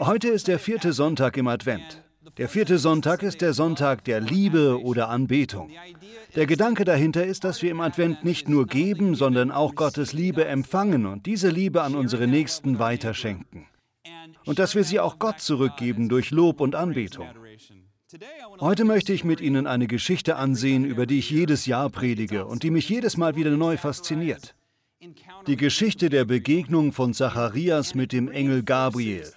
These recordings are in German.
Heute ist der vierte Sonntag im Advent. Der vierte Sonntag ist der Sonntag der Liebe oder Anbetung. Der Gedanke dahinter ist, dass wir im Advent nicht nur geben, sondern auch Gottes Liebe empfangen und diese Liebe an unsere Nächsten weiterschenken. Und dass wir sie auch Gott zurückgeben durch Lob und Anbetung. Heute möchte ich mit Ihnen eine Geschichte ansehen, über die ich jedes Jahr predige und die mich jedes Mal wieder neu fasziniert. Die Geschichte der Begegnung von Zacharias mit dem Engel Gabriel.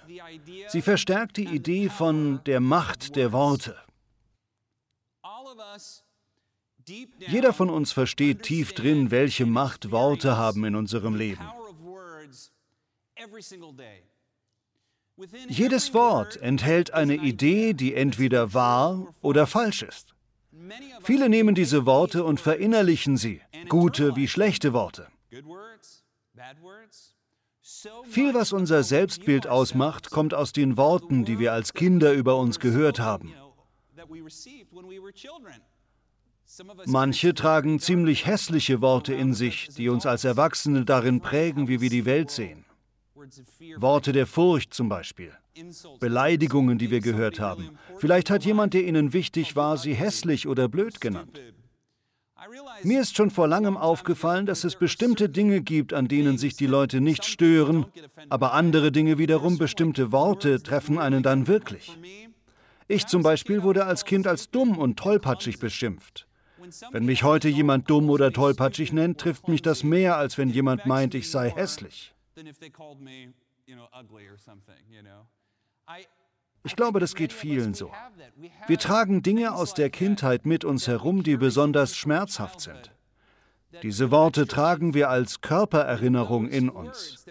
Sie verstärkt die Idee von der Macht der Worte. Jeder von uns versteht tief drin, welche Macht Worte haben in unserem Leben. Jedes Wort enthält eine Idee, die entweder wahr oder falsch ist. Viele nehmen diese Worte und verinnerlichen sie, gute wie schlechte Worte. Viel, was unser Selbstbild ausmacht, kommt aus den Worten, die wir als Kinder über uns gehört haben. Manche tragen ziemlich hässliche Worte in sich, die uns als Erwachsene darin prägen, wie wir die Welt sehen. Worte der Furcht zum Beispiel. Beleidigungen, die wir gehört haben. Vielleicht hat jemand, der ihnen wichtig war, sie hässlich oder blöd genannt. Mir ist schon vor langem aufgefallen, dass es bestimmte Dinge gibt, an denen sich die Leute nicht stören, aber andere Dinge wiederum, bestimmte Worte treffen einen dann wirklich. Ich zum Beispiel wurde als Kind als dumm und tollpatschig beschimpft. Wenn mich heute jemand dumm oder tollpatschig nennt, trifft mich das mehr, als wenn jemand meint, ich sei hässlich. Ich glaube, das geht vielen so. Wir tragen Dinge aus der Kindheit mit uns herum, die besonders schmerzhaft sind. Diese Worte tragen wir als Körpererinnerung in uns.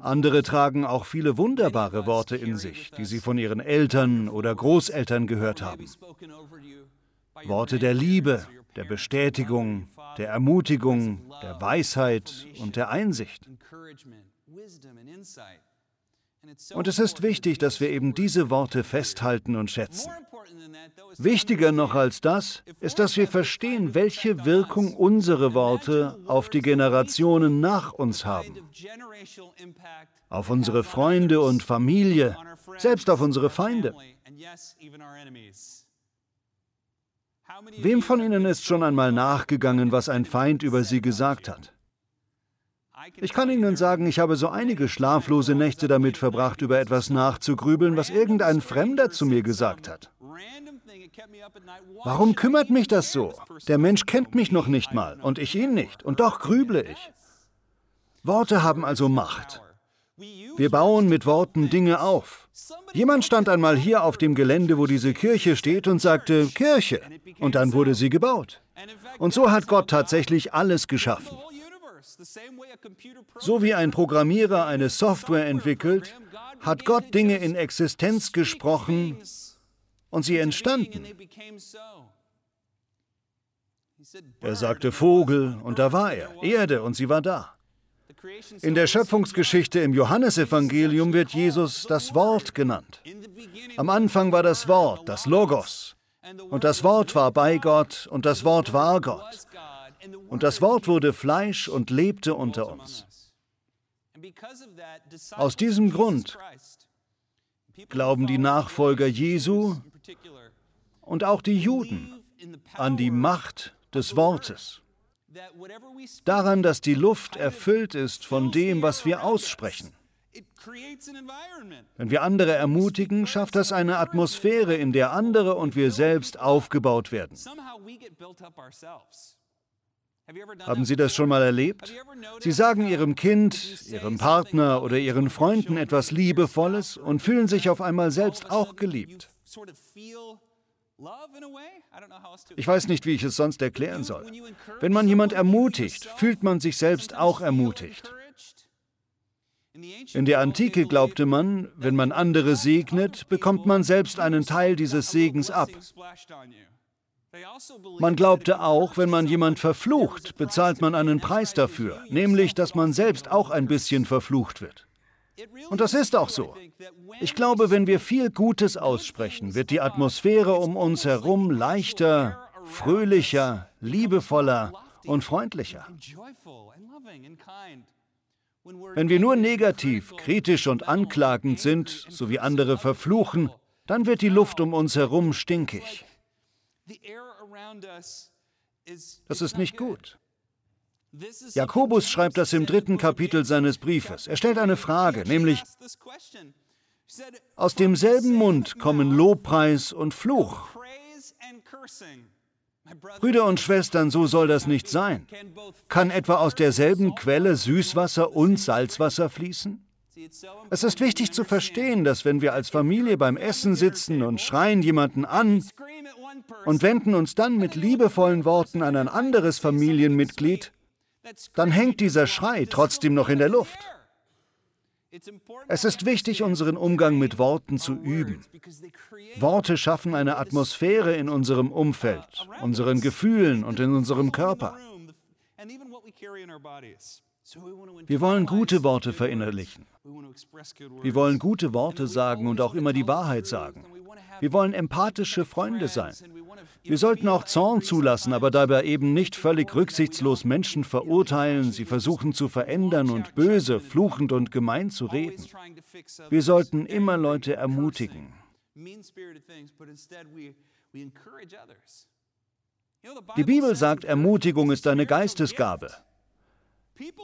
Andere tragen auch viele wunderbare Worte in sich, die sie von ihren Eltern oder Großeltern gehört haben. Worte der Liebe, der Bestätigung, der Ermutigung, der Weisheit und der Einsicht. Und es ist wichtig, dass wir eben diese Worte festhalten und schätzen. Wichtiger noch als das ist, dass wir verstehen, welche Wirkung unsere Worte auf die Generationen nach uns haben. Auf unsere Freunde und Familie, selbst auf unsere Feinde. Wem von Ihnen ist schon einmal nachgegangen, was ein Feind über Sie gesagt hat? Ich kann Ihnen sagen, ich habe so einige schlaflose Nächte damit verbracht, über etwas nachzugrübeln, was irgendein Fremder zu mir gesagt hat. Warum kümmert mich das so? Der Mensch kennt mich noch nicht mal und ich ihn nicht, und doch grüble ich. Worte haben also Macht. Wir bauen mit Worten Dinge auf. Jemand stand einmal hier auf dem Gelände, wo diese Kirche steht, und sagte Kirche, und dann wurde sie gebaut. Und so hat Gott tatsächlich alles geschaffen. So wie ein Programmierer eine Software entwickelt, hat Gott Dinge in Existenz gesprochen und sie entstanden. Er sagte Vogel und da war er, Erde und sie war da. In der Schöpfungsgeschichte im Johannesevangelium wird Jesus das Wort genannt. Am Anfang war das Wort, das Logos. Und das Wort war bei Gott und das Wort war Gott. Und das Wort wurde Fleisch und lebte unter uns. Aus diesem Grund glauben die Nachfolger Jesu und auch die Juden an die Macht des Wortes. Daran, dass die Luft erfüllt ist von dem, was wir aussprechen. Wenn wir andere ermutigen, schafft das eine Atmosphäre, in der andere und wir selbst aufgebaut werden. Haben Sie das schon mal erlebt? Sie sagen Ihrem Kind, Ihrem Partner oder Ihren Freunden etwas Liebevolles und fühlen sich auf einmal selbst auch geliebt. Ich weiß nicht, wie ich es sonst erklären soll. Wenn man jemand ermutigt, fühlt man sich selbst auch ermutigt. In der Antike glaubte man, wenn man andere segnet, bekommt man selbst einen Teil dieses Segens ab. Man glaubte auch, wenn man jemand verflucht, bezahlt man einen Preis dafür, nämlich dass man selbst auch ein bisschen verflucht wird. Und das ist auch so. Ich glaube, wenn wir viel Gutes aussprechen, wird die Atmosphäre um uns herum leichter, fröhlicher, liebevoller und freundlicher. Wenn wir nur negativ, kritisch und anklagend sind, so wie andere verfluchen, dann wird die Luft um uns herum stinkig. Das ist nicht gut. Jakobus schreibt das im dritten Kapitel seines Briefes. Er stellt eine Frage, nämlich, aus demselben Mund kommen Lobpreis und Fluch. Brüder und Schwestern, so soll das nicht sein. Kann etwa aus derselben Quelle Süßwasser und Salzwasser fließen? Es ist wichtig zu verstehen, dass wenn wir als Familie beim Essen sitzen und schreien jemanden an und wenden uns dann mit liebevollen Worten an ein anderes Familienmitglied, dann hängt dieser Schrei trotzdem noch in der Luft. Es ist wichtig, unseren Umgang mit Worten zu üben. Worte schaffen eine Atmosphäre in unserem Umfeld, unseren Gefühlen und in unserem Körper. Wir wollen gute Worte verinnerlichen. Wir wollen gute Worte sagen und auch immer die Wahrheit sagen. Wir wollen empathische Freunde sein. Wir sollten auch Zorn zulassen, aber dabei eben nicht völlig rücksichtslos Menschen verurteilen, sie versuchen zu verändern und böse, fluchend und gemein zu reden. Wir sollten immer Leute ermutigen. Die Bibel sagt, Ermutigung ist eine Geistesgabe.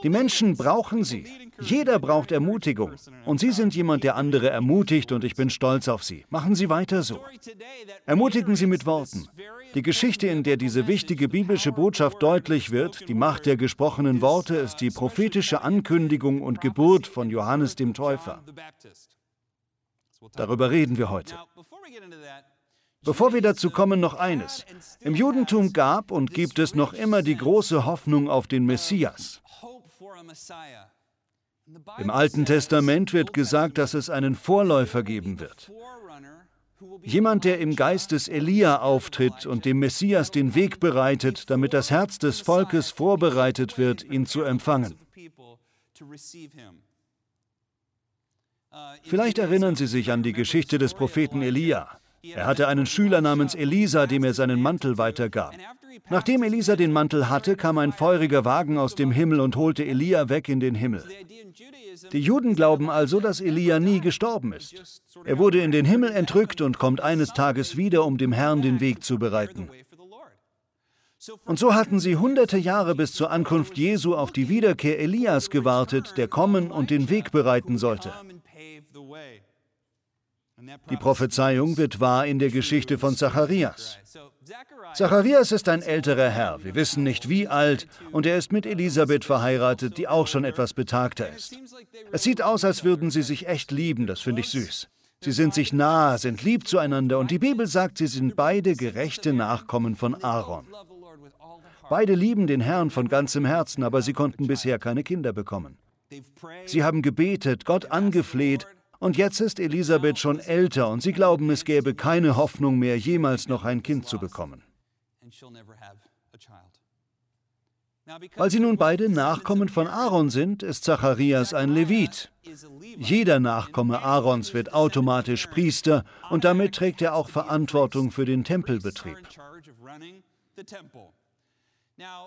Die Menschen brauchen sie. Jeder braucht Ermutigung. Und Sie sind jemand, der andere ermutigt und ich bin stolz auf Sie. Machen Sie weiter so. Ermutigen Sie mit Worten. Die Geschichte, in der diese wichtige biblische Botschaft deutlich wird, die Macht der gesprochenen Worte, ist die prophetische Ankündigung und Geburt von Johannes dem Täufer. Darüber reden wir heute. Bevor wir dazu kommen, noch eines. Im Judentum gab und gibt es noch immer die große Hoffnung auf den Messias. Im Alten Testament wird gesagt, dass es einen Vorläufer geben wird. Jemand, der im Geist des Elia auftritt und dem Messias den Weg bereitet, damit das Herz des Volkes vorbereitet wird, ihn zu empfangen. Vielleicht erinnern Sie sich an die Geschichte des Propheten Elia. Er hatte einen Schüler namens Elisa, dem er seinen Mantel weitergab. Nachdem Elisa den Mantel hatte, kam ein feuriger Wagen aus dem Himmel und holte Elia weg in den Himmel. Die Juden glauben also, dass Elia nie gestorben ist. Er wurde in den Himmel entrückt und kommt eines Tages wieder, um dem Herrn den Weg zu bereiten. Und so hatten sie hunderte Jahre bis zur Ankunft Jesu auf die Wiederkehr Elias gewartet, der kommen und den Weg bereiten sollte. Die Prophezeiung wird wahr in der Geschichte von Zacharias. Zacharias ist ein älterer Herr, wir wissen nicht wie alt, und er ist mit Elisabeth verheiratet, die auch schon etwas betagter ist. Es sieht aus, als würden sie sich echt lieben, das finde ich süß. Sie sind sich nah, sind lieb zueinander und die Bibel sagt, sie sind beide gerechte Nachkommen von Aaron. Beide lieben den Herrn von ganzem Herzen, aber sie konnten bisher keine Kinder bekommen. Sie haben gebetet, Gott angefleht und jetzt ist Elisabeth schon älter und sie glauben, es gäbe keine Hoffnung mehr, jemals noch ein Kind zu bekommen. Weil sie nun beide Nachkommen von Aaron sind, ist Zacharias ein Levit. Jeder Nachkomme Aarons wird automatisch Priester und damit trägt er auch Verantwortung für den Tempelbetrieb.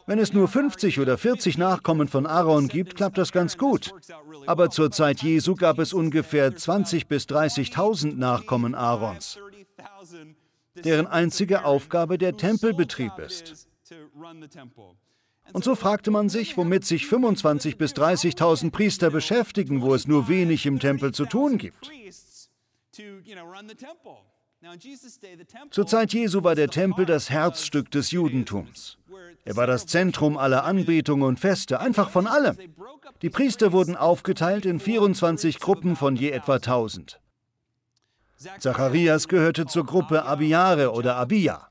Wenn es nur 50 oder 40 Nachkommen von Aaron gibt, klappt das ganz gut. Aber zur Zeit Jesu gab es ungefähr 20.000 bis 30.000 Nachkommen Aarons, deren einzige Aufgabe der Tempelbetrieb ist. Und so fragte man sich, womit sich 25.000 bis 30.000 Priester beschäftigen, wo es nur wenig im Tempel zu tun gibt. Zur Zeit Jesu war der Tempel das Herzstück des Judentums. Er war das Zentrum aller Anbetung und Feste, einfach von allem. Die Priester wurden aufgeteilt in 24 Gruppen von je etwa 1000. Zacharias gehörte zur Gruppe Abiare oder Abia.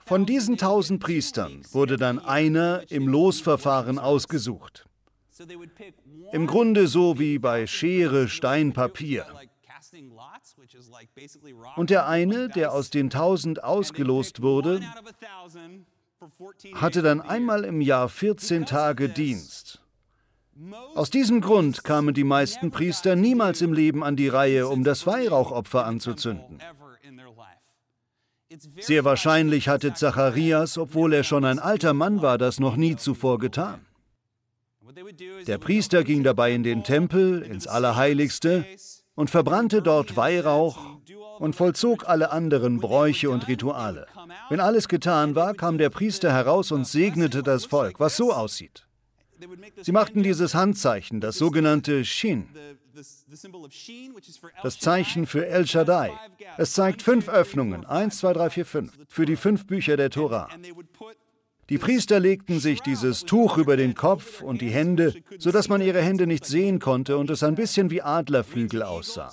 Von diesen 1000 Priestern wurde dann einer im Losverfahren ausgesucht. Im Grunde so wie bei Schere, Stein, Papier. Und der eine, der aus den 1000 ausgelost wurde, hatte dann einmal im Jahr 14 Tage Dienst. Aus diesem Grund kamen die meisten Priester niemals im Leben an die Reihe, um das Weihrauchopfer anzuzünden. Sehr wahrscheinlich hatte Zacharias, obwohl er schon ein alter Mann war, das noch nie zuvor getan. Der Priester ging dabei in den Tempel, ins Allerheiligste, und verbrannte dort Weihrauch und vollzog alle anderen Bräuche und Rituale. Wenn alles getan war, kam der Priester heraus und segnete das Volk, was so aussieht. Sie machten dieses Handzeichen, das sogenannte Shin, das Zeichen für El Shaddai. Es zeigt fünf Öffnungen, eins, zwei, drei, vier, fünf, für die fünf Bücher der Tora. Die Priester legten sich dieses Tuch über den Kopf und die Hände, sodass man ihre Hände nicht sehen konnte und es ein bisschen wie Adlerflügel aussah.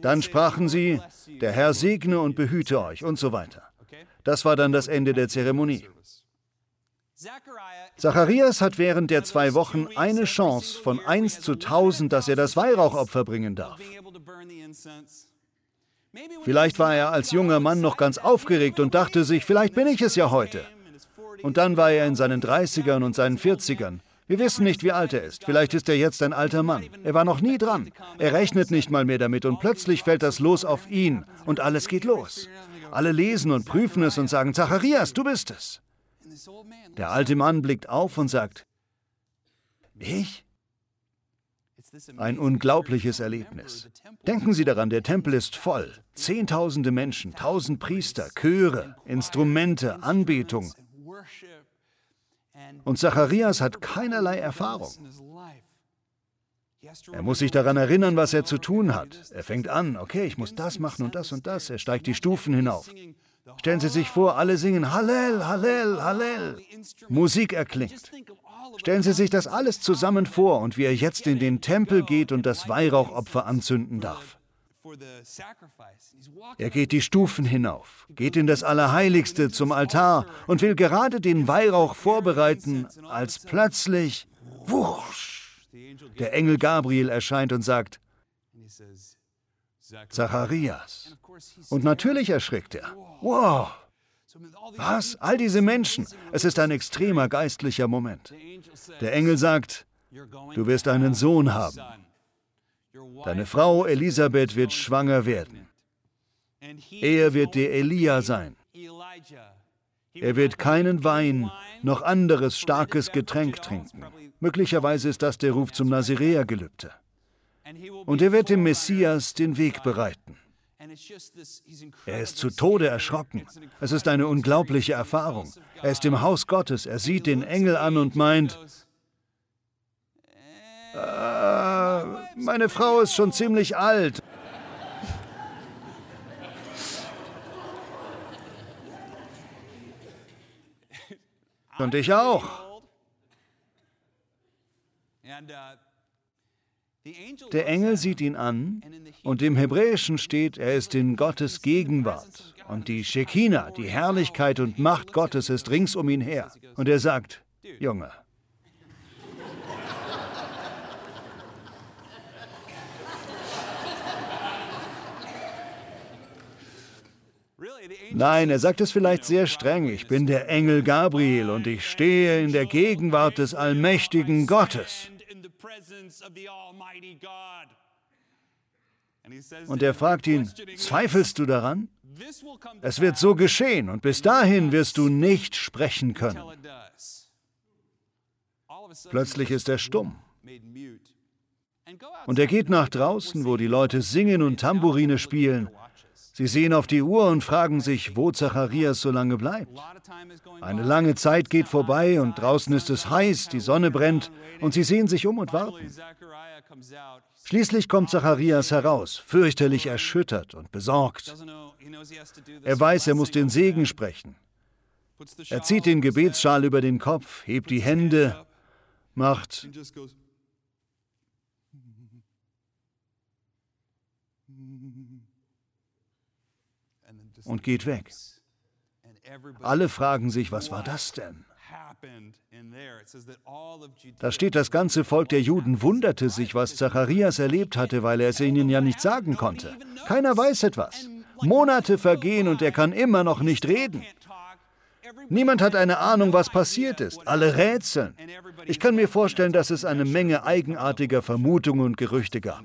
Dann sprachen sie, der Herr segne und behüte euch und so weiter. Das war dann das Ende der Zeremonie. Zacharias hat während der zwei Wochen eine Chance von 1 zu 1000, dass er das Weihrauchopfer bringen darf. Vielleicht war er als junger Mann noch ganz aufgeregt und dachte sich, vielleicht bin ich es ja heute. Und dann war er in seinen 30ern und seinen 40ern. Wir wissen nicht, wie alt er ist. Vielleicht ist er jetzt ein alter Mann. Er war noch nie dran. Er rechnet nicht mal mehr damit und plötzlich fällt das Los auf ihn und alles geht los. Alle lesen und prüfen es und sagen, Zacharias, du bist es. Der alte Mann blickt auf und sagt, ich? Ein unglaubliches Erlebnis. Denken Sie daran, der Tempel ist voll. Zehntausende Menschen, tausend Priester, Chöre, Instrumente, Anbetung. Und Zacharias hat keinerlei Erfahrung. Er muss sich daran erinnern, was er zu tun hat. Er fängt an, okay, ich muss das machen und das und das. Er steigt die Stufen hinauf. Stellen Sie sich vor, alle singen Hallel, Hallel, Hallel. Musik erklingt. Stellen Sie sich das alles zusammen vor und wie er jetzt in den Tempel geht und das Weihrauchopfer anzünden darf. Er geht die Stufen hinauf, geht in das Allerheiligste zum Altar und will gerade den Weihrauch vorbereiten, als plötzlich, wusch, der Engel Gabriel erscheint und sagt, Zacharias. Und natürlich erschrickt er. Wow! Was? All diese Menschen. Es ist ein extremer geistlicher Moment. Der Engel sagt, du wirst einen Sohn haben. Deine Frau Elisabeth wird schwanger werden. Er wird der Elia sein. Er wird keinen Wein noch anderes starkes Getränk trinken. Möglicherweise ist das der Ruf zum Naziräergelübde. Und er wird dem Messias den Weg bereiten. Er ist zu Tode erschrocken. Es ist eine unglaubliche Erfahrung. Er ist im Haus Gottes, er sieht den Engel an und meint, äh, meine Frau ist schon ziemlich alt. Und ich auch. Der Engel sieht ihn an und im Hebräischen steht, er ist in Gottes Gegenwart. Und die Shekinah, die Herrlichkeit und Macht Gottes ist rings um ihn her. Und er sagt, Junge, Nein, er sagt es vielleicht sehr streng. Ich bin der Engel Gabriel und ich stehe in der Gegenwart des allmächtigen Gottes. Und er fragt ihn, zweifelst du daran? Es wird so geschehen und bis dahin wirst du nicht sprechen können. Plötzlich ist er stumm. Und er geht nach draußen, wo die Leute singen und Tamburine spielen. Sie sehen auf die Uhr und fragen sich, wo Zacharias so lange bleibt. Eine lange Zeit geht vorbei und draußen ist es heiß, die Sonne brennt und sie sehen sich um und warten. Schließlich kommt Zacharias heraus, fürchterlich erschüttert und besorgt. Er weiß, er muss den Segen sprechen. Er zieht den Gebetsschal über den Kopf, hebt die Hände, macht und geht weg. Alle fragen sich, was war das denn? Da steht, das ganze Volk der Juden wunderte sich, was Zacharias erlebt hatte, weil er es ihnen ja nicht sagen konnte. Keiner weiß etwas. Monate vergehen und er kann immer noch nicht reden. Niemand hat eine Ahnung, was passiert ist. Alle rätseln. Ich kann mir vorstellen, dass es eine Menge eigenartiger Vermutungen und Gerüchte gab.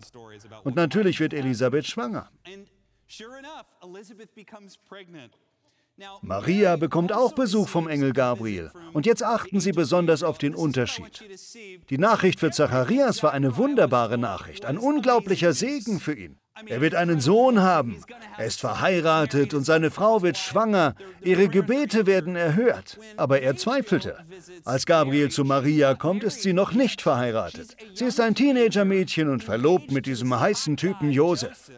Und natürlich wird Elisabeth schwanger. Maria bekommt auch Besuch vom Engel Gabriel. Und jetzt achten Sie besonders auf den Unterschied. Die Nachricht für Zacharias war eine wunderbare Nachricht, ein unglaublicher Segen für ihn. Er wird einen Sohn haben. Er ist verheiratet und seine Frau wird schwanger. Ihre Gebete werden erhört. Aber er zweifelte. Als Gabriel zu Maria kommt, ist sie noch nicht verheiratet. Sie ist ein Teenagermädchen und verlobt mit diesem heißen Typen Josef.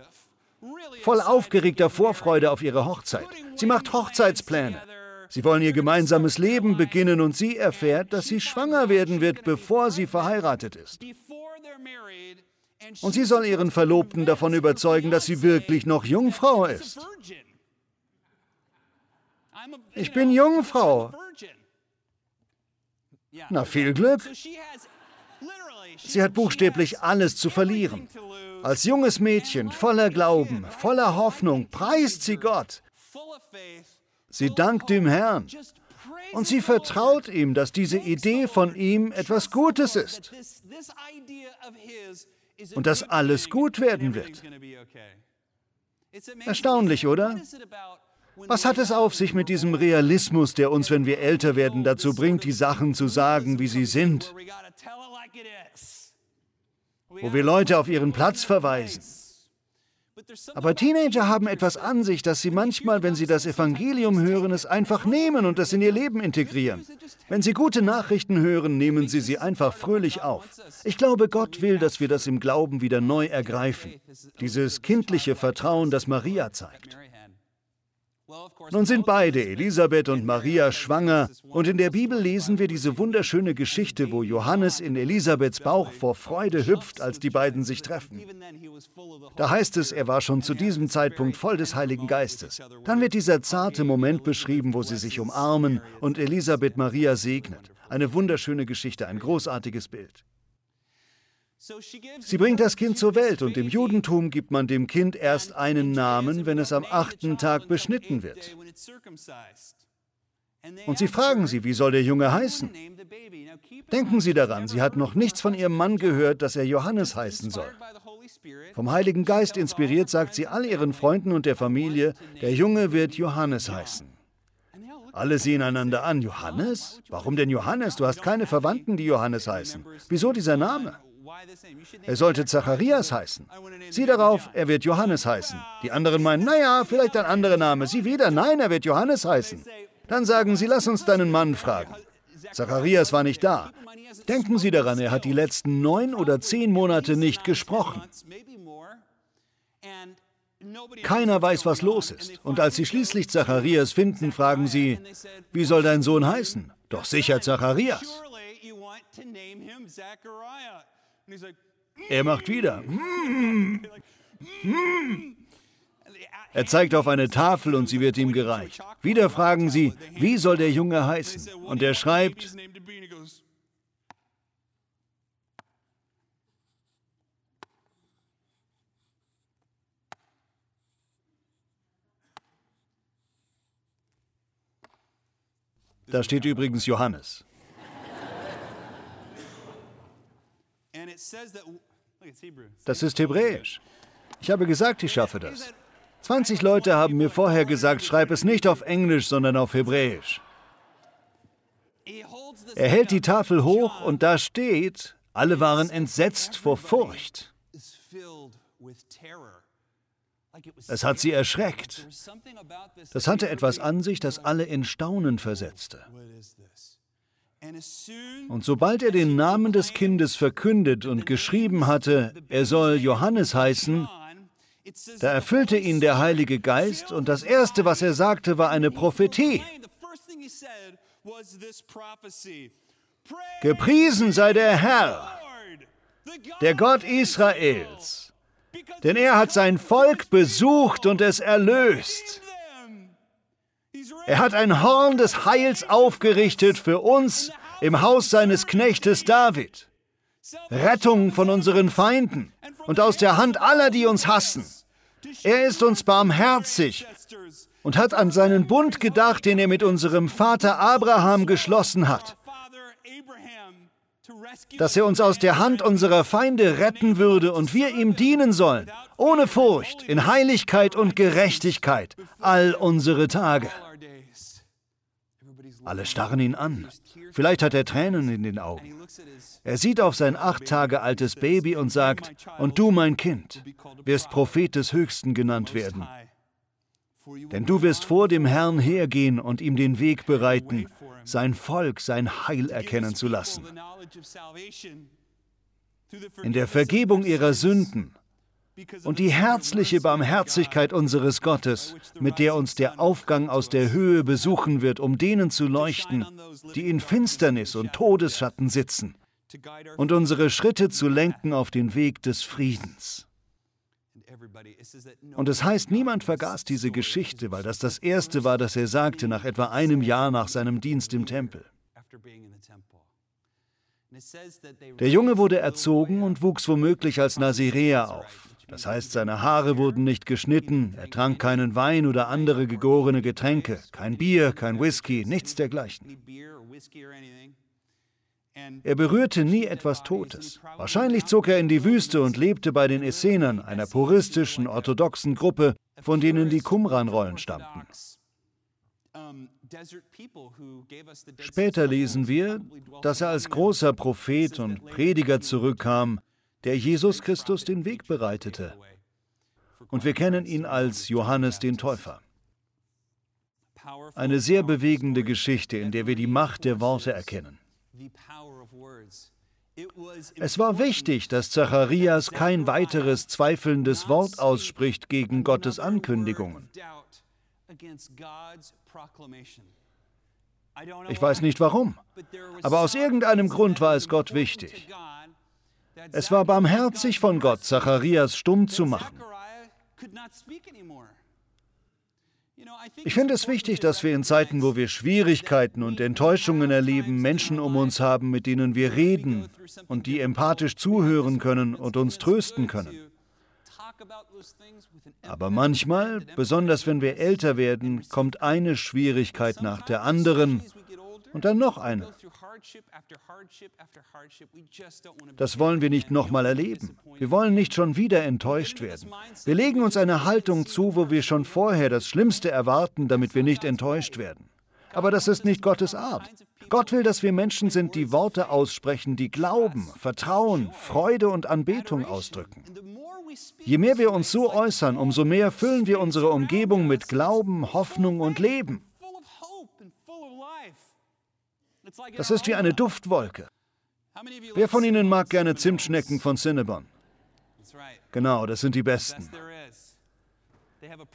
Voll aufgeregter Vorfreude auf ihre Hochzeit. Sie macht Hochzeitspläne. Sie wollen ihr gemeinsames Leben beginnen und sie erfährt, dass sie schwanger werden wird, bevor sie verheiratet ist. Und sie soll ihren Verlobten davon überzeugen, dass sie wirklich noch Jungfrau ist. Ich bin Jungfrau. Na, viel Glück. Sie hat buchstäblich alles zu verlieren. Als junges Mädchen voller Glauben, voller Hoffnung preist sie Gott. Sie dankt dem Herrn. Und sie vertraut ihm, dass diese Idee von ihm etwas Gutes ist und dass alles gut werden wird. Erstaunlich, oder? Was hat es auf sich mit diesem Realismus, der uns, wenn wir älter werden, dazu bringt, die Sachen zu sagen, wie sie sind? Wo wir Leute auf ihren Platz verweisen. Aber Teenager haben etwas an sich, dass sie manchmal, wenn sie das Evangelium hören, es einfach nehmen und es in ihr Leben integrieren. Wenn sie gute Nachrichten hören, nehmen sie sie einfach fröhlich auf. Ich glaube, Gott will, dass wir das im Glauben wieder neu ergreifen. Dieses kindliche Vertrauen, das Maria zeigt. Nun sind beide, Elisabeth und Maria, schwanger und in der Bibel lesen wir diese wunderschöne Geschichte, wo Johannes in Elisabeths Bauch vor Freude hüpft, als die beiden sich treffen. Da heißt es, er war schon zu diesem Zeitpunkt voll des Heiligen Geistes. Dann wird dieser zarte Moment beschrieben, wo sie sich umarmen und Elisabeth Maria segnet. Eine wunderschöne Geschichte, ein großartiges Bild. Sie bringt das Kind zur Welt und im Judentum gibt man dem Kind erst einen Namen, wenn es am achten Tag beschnitten wird. Und sie fragen sie, wie soll der Junge heißen? Denken Sie daran, sie hat noch nichts von ihrem Mann gehört, dass er Johannes heißen soll. Vom Heiligen Geist inspiriert sagt sie all ihren Freunden und der Familie, der Junge wird Johannes heißen. Alle sehen einander an. Johannes? Warum denn Johannes? Du hast keine Verwandten, die Johannes heißen. Wieso dieser Name? Er sollte Zacharias heißen. Sie darauf, er wird Johannes heißen. Die anderen meinen, naja, vielleicht ein anderer Name. Sie wieder, nein, er wird Johannes heißen. Dann sagen sie, lass uns deinen Mann fragen. Zacharias war nicht da. Denken Sie daran, er hat die letzten neun oder zehn Monate nicht gesprochen. Keiner weiß, was los ist. Und als sie schließlich Zacharias finden, fragen sie, wie soll dein Sohn heißen? Doch sicher Zacharias. Er macht wieder. Er zeigt auf eine Tafel und sie wird ihm gereicht. Wieder fragen sie, wie soll der Junge heißen? Und er schreibt, Da steht übrigens Johannes. Das ist Hebräisch. Ich habe gesagt, ich schaffe das. 20 Leute haben mir vorher gesagt, schreib es nicht auf Englisch, sondern auf Hebräisch. Er hält die Tafel hoch und da steht, alle waren entsetzt vor Furcht. Es hat sie erschreckt. Das hatte etwas an sich, das alle in Staunen versetzte. Und sobald er den Namen des Kindes verkündet und geschrieben hatte, er soll Johannes heißen, da erfüllte ihn der Heilige Geist und das Erste, was er sagte, war eine Prophetie. Gepriesen sei der Herr, der Gott Israels, denn er hat sein Volk besucht und es erlöst. Er hat ein Horn des Heils aufgerichtet für uns im Haus seines Knechtes David. Rettung von unseren Feinden und aus der Hand aller, die uns hassen. Er ist uns barmherzig und hat an seinen Bund gedacht, den er mit unserem Vater Abraham geschlossen hat, dass er uns aus der Hand unserer Feinde retten würde und wir ihm dienen sollen, ohne Furcht, in Heiligkeit und Gerechtigkeit, all unsere Tage. Alle starren ihn an. Vielleicht hat er Tränen in den Augen. Er sieht auf sein acht Tage altes Baby und sagt, und du, mein Kind, wirst Prophet des Höchsten genannt werden. Denn du wirst vor dem Herrn hergehen und ihm den Weg bereiten, sein Volk sein Heil erkennen zu lassen. In der Vergebung ihrer Sünden und die herzliche Barmherzigkeit unseres Gottes, mit der uns der Aufgang aus der Höhe besuchen wird, um denen zu leuchten, die in Finsternis und Todesschatten sitzen, und unsere Schritte zu lenken auf den Weg des Friedens. Und es heißt, niemand vergaß diese Geschichte, weil das das erste war, das er sagte nach etwa einem Jahr nach seinem Dienst im Tempel. Der Junge wurde erzogen und wuchs womöglich als Naziräer auf. Das heißt, seine Haare wurden nicht geschnitten, er trank keinen Wein oder andere gegorene Getränke, kein Bier, kein Whisky, nichts dergleichen. Er berührte nie etwas Totes. Wahrscheinlich zog er in die Wüste und lebte bei den Essenern, einer puristischen, orthodoxen Gruppe, von denen die Qumran-Rollen stammten. Später lesen wir, dass er als großer Prophet und Prediger zurückkam, der Jesus Christus den Weg bereitete. Und wir kennen ihn als Johannes den Täufer. Eine sehr bewegende Geschichte, in der wir die Macht der Worte erkennen. Es war wichtig, dass Zacharias kein weiteres zweifelndes Wort ausspricht gegen Gottes Ankündigungen. Ich weiß nicht warum, aber aus irgendeinem Grund war es Gott wichtig. Es war barmherzig von Gott, Zacharias stumm zu machen. Ich finde es wichtig, dass wir in Zeiten, wo wir Schwierigkeiten und Enttäuschungen erleben, Menschen um uns haben, mit denen wir reden und die empathisch zuhören können und uns trösten können. Aber manchmal, besonders wenn wir älter werden, kommt eine Schwierigkeit nach der anderen und dann noch eine. Das wollen wir nicht nochmal erleben. Wir wollen nicht schon wieder enttäuscht werden. Wir legen uns eine Haltung zu, wo wir schon vorher das Schlimmste erwarten, damit wir nicht enttäuscht werden. Aber das ist nicht Gottes Art. Gott will, dass wir Menschen sind, die Worte aussprechen, die Glauben, Vertrauen, Freude und Anbetung ausdrücken. Je mehr wir uns so äußern, umso mehr füllen wir unsere Umgebung mit Glauben, Hoffnung und Leben. Das ist wie eine Duftwolke. Wer von Ihnen mag gerne Zimtschnecken von Cinnabon? Genau, das sind die besten.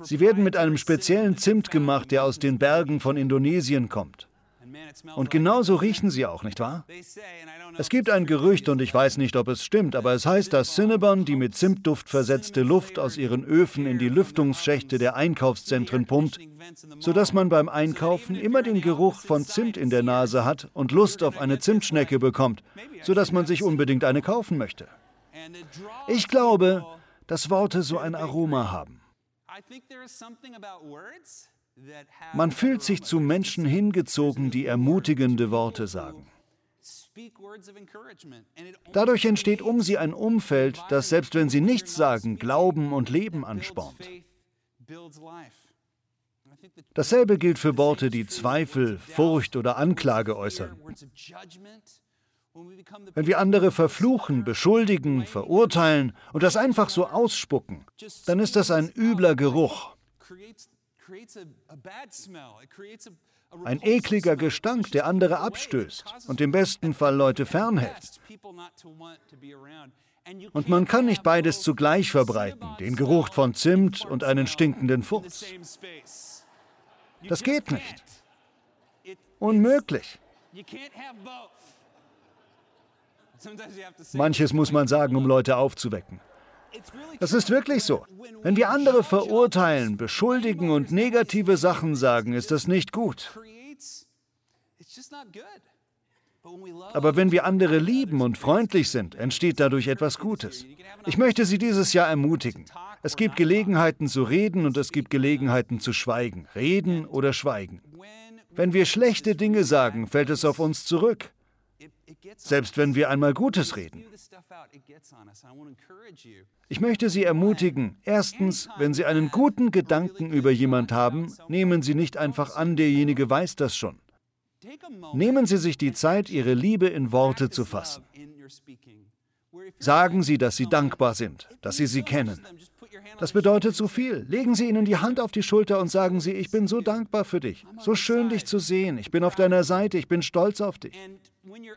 Sie werden mit einem speziellen Zimt gemacht, der aus den Bergen von Indonesien kommt. Und genauso riechen sie auch, nicht wahr? Es gibt ein Gerücht und ich weiß nicht, ob es stimmt, aber es heißt, dass Cinnabon die mit Zimtduft versetzte Luft aus ihren Öfen in die Lüftungsschächte der Einkaufszentren pumpt, sodass man beim Einkaufen immer den Geruch von Zimt in der Nase hat und Lust auf eine Zimtschnecke bekommt, sodass man sich unbedingt eine kaufen möchte. Ich glaube, dass Worte so ein Aroma haben. Man fühlt sich zu Menschen hingezogen, die ermutigende Worte sagen. Dadurch entsteht um sie ein Umfeld, das selbst wenn sie nichts sagen, Glauben und Leben anspornt. Dasselbe gilt für Worte, die Zweifel, Furcht oder Anklage äußern. Wenn wir andere verfluchen, beschuldigen, verurteilen und das einfach so ausspucken, dann ist das ein übler Geruch. Ein ekliger Gestank, der andere abstößt und im besten Fall Leute fernhält. Und man kann nicht beides zugleich verbreiten, den Geruch von Zimt und einen stinkenden Furz. Das geht nicht. Unmöglich. Manches muss man sagen, um Leute aufzuwecken. Das ist wirklich so. Wenn wir andere verurteilen, beschuldigen und negative Sachen sagen, ist das nicht gut. Aber wenn wir andere lieben und freundlich sind, entsteht dadurch etwas Gutes. Ich möchte Sie dieses Jahr ermutigen. Es gibt Gelegenheiten zu reden und es gibt Gelegenheiten zu schweigen. Reden oder schweigen. Wenn wir schlechte Dinge sagen, fällt es auf uns zurück. Selbst wenn wir einmal Gutes reden. Ich möchte Sie ermutigen, erstens, wenn Sie einen guten Gedanken über jemand haben, nehmen Sie nicht einfach an, derjenige weiß das schon. Nehmen Sie sich die Zeit, Ihre Liebe in Worte zu fassen. Sagen Sie, dass Sie dankbar sind, dass Sie sie kennen. Das bedeutet so viel. Legen Sie ihnen die Hand auf die Schulter und sagen Sie, ich bin so dankbar für dich. So schön, dich zu sehen. Ich bin auf deiner Seite. Ich bin stolz auf dich.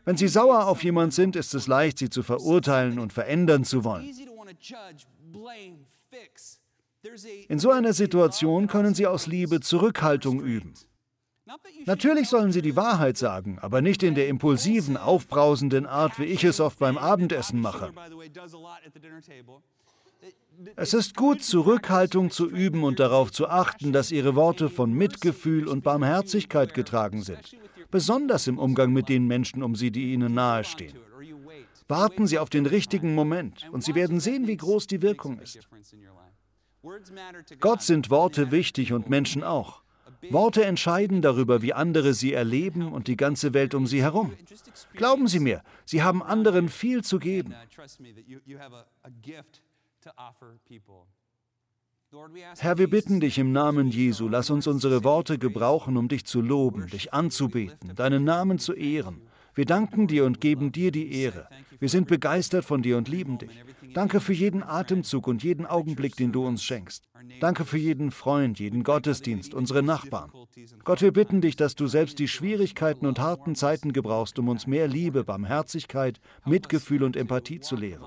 Wenn Sie sauer auf jemand sind, ist es leicht, sie zu verurteilen und verändern zu wollen. In so einer Situation können Sie aus Liebe Zurückhaltung üben. Natürlich sollen Sie die Wahrheit sagen, aber nicht in der impulsiven, aufbrausenden Art, wie ich es oft beim Abendessen mache. Es ist gut, Zurückhaltung zu üben und darauf zu achten, dass Ihre Worte von Mitgefühl und Barmherzigkeit getragen sind, besonders im Umgang mit den Menschen um Sie, die Ihnen nahestehen. Warten Sie auf den richtigen Moment und Sie werden sehen, wie groß die Wirkung ist. Gott sind Worte wichtig und Menschen auch. Worte entscheiden darüber, wie andere sie erleben und die ganze Welt um sie herum. Glauben Sie mir, Sie haben anderen viel zu geben. Herr, wir bitten dich im Namen Jesu, lass uns unsere Worte gebrauchen, um dich zu loben, dich anzubeten, deinen Namen zu ehren. Wir danken dir und geben dir die Ehre. Wir sind begeistert von dir und lieben dich. Danke für jeden Atemzug und jeden Augenblick, den du uns schenkst. Danke für jeden Freund, jeden Gottesdienst, unsere Nachbarn. Gott, wir bitten dich, dass du selbst die Schwierigkeiten und harten Zeiten gebrauchst, um uns mehr Liebe, Barmherzigkeit, Mitgefühl und Empathie zu lehren.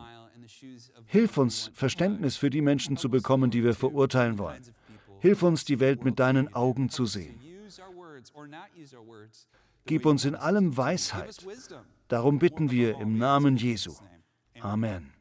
Hilf uns, Verständnis für die Menschen zu bekommen, die wir verurteilen wollen. Hilf uns, die Welt mit deinen Augen zu sehen. Gib uns in allem Weisheit. Darum bitten wir im Namen Jesu. Amen.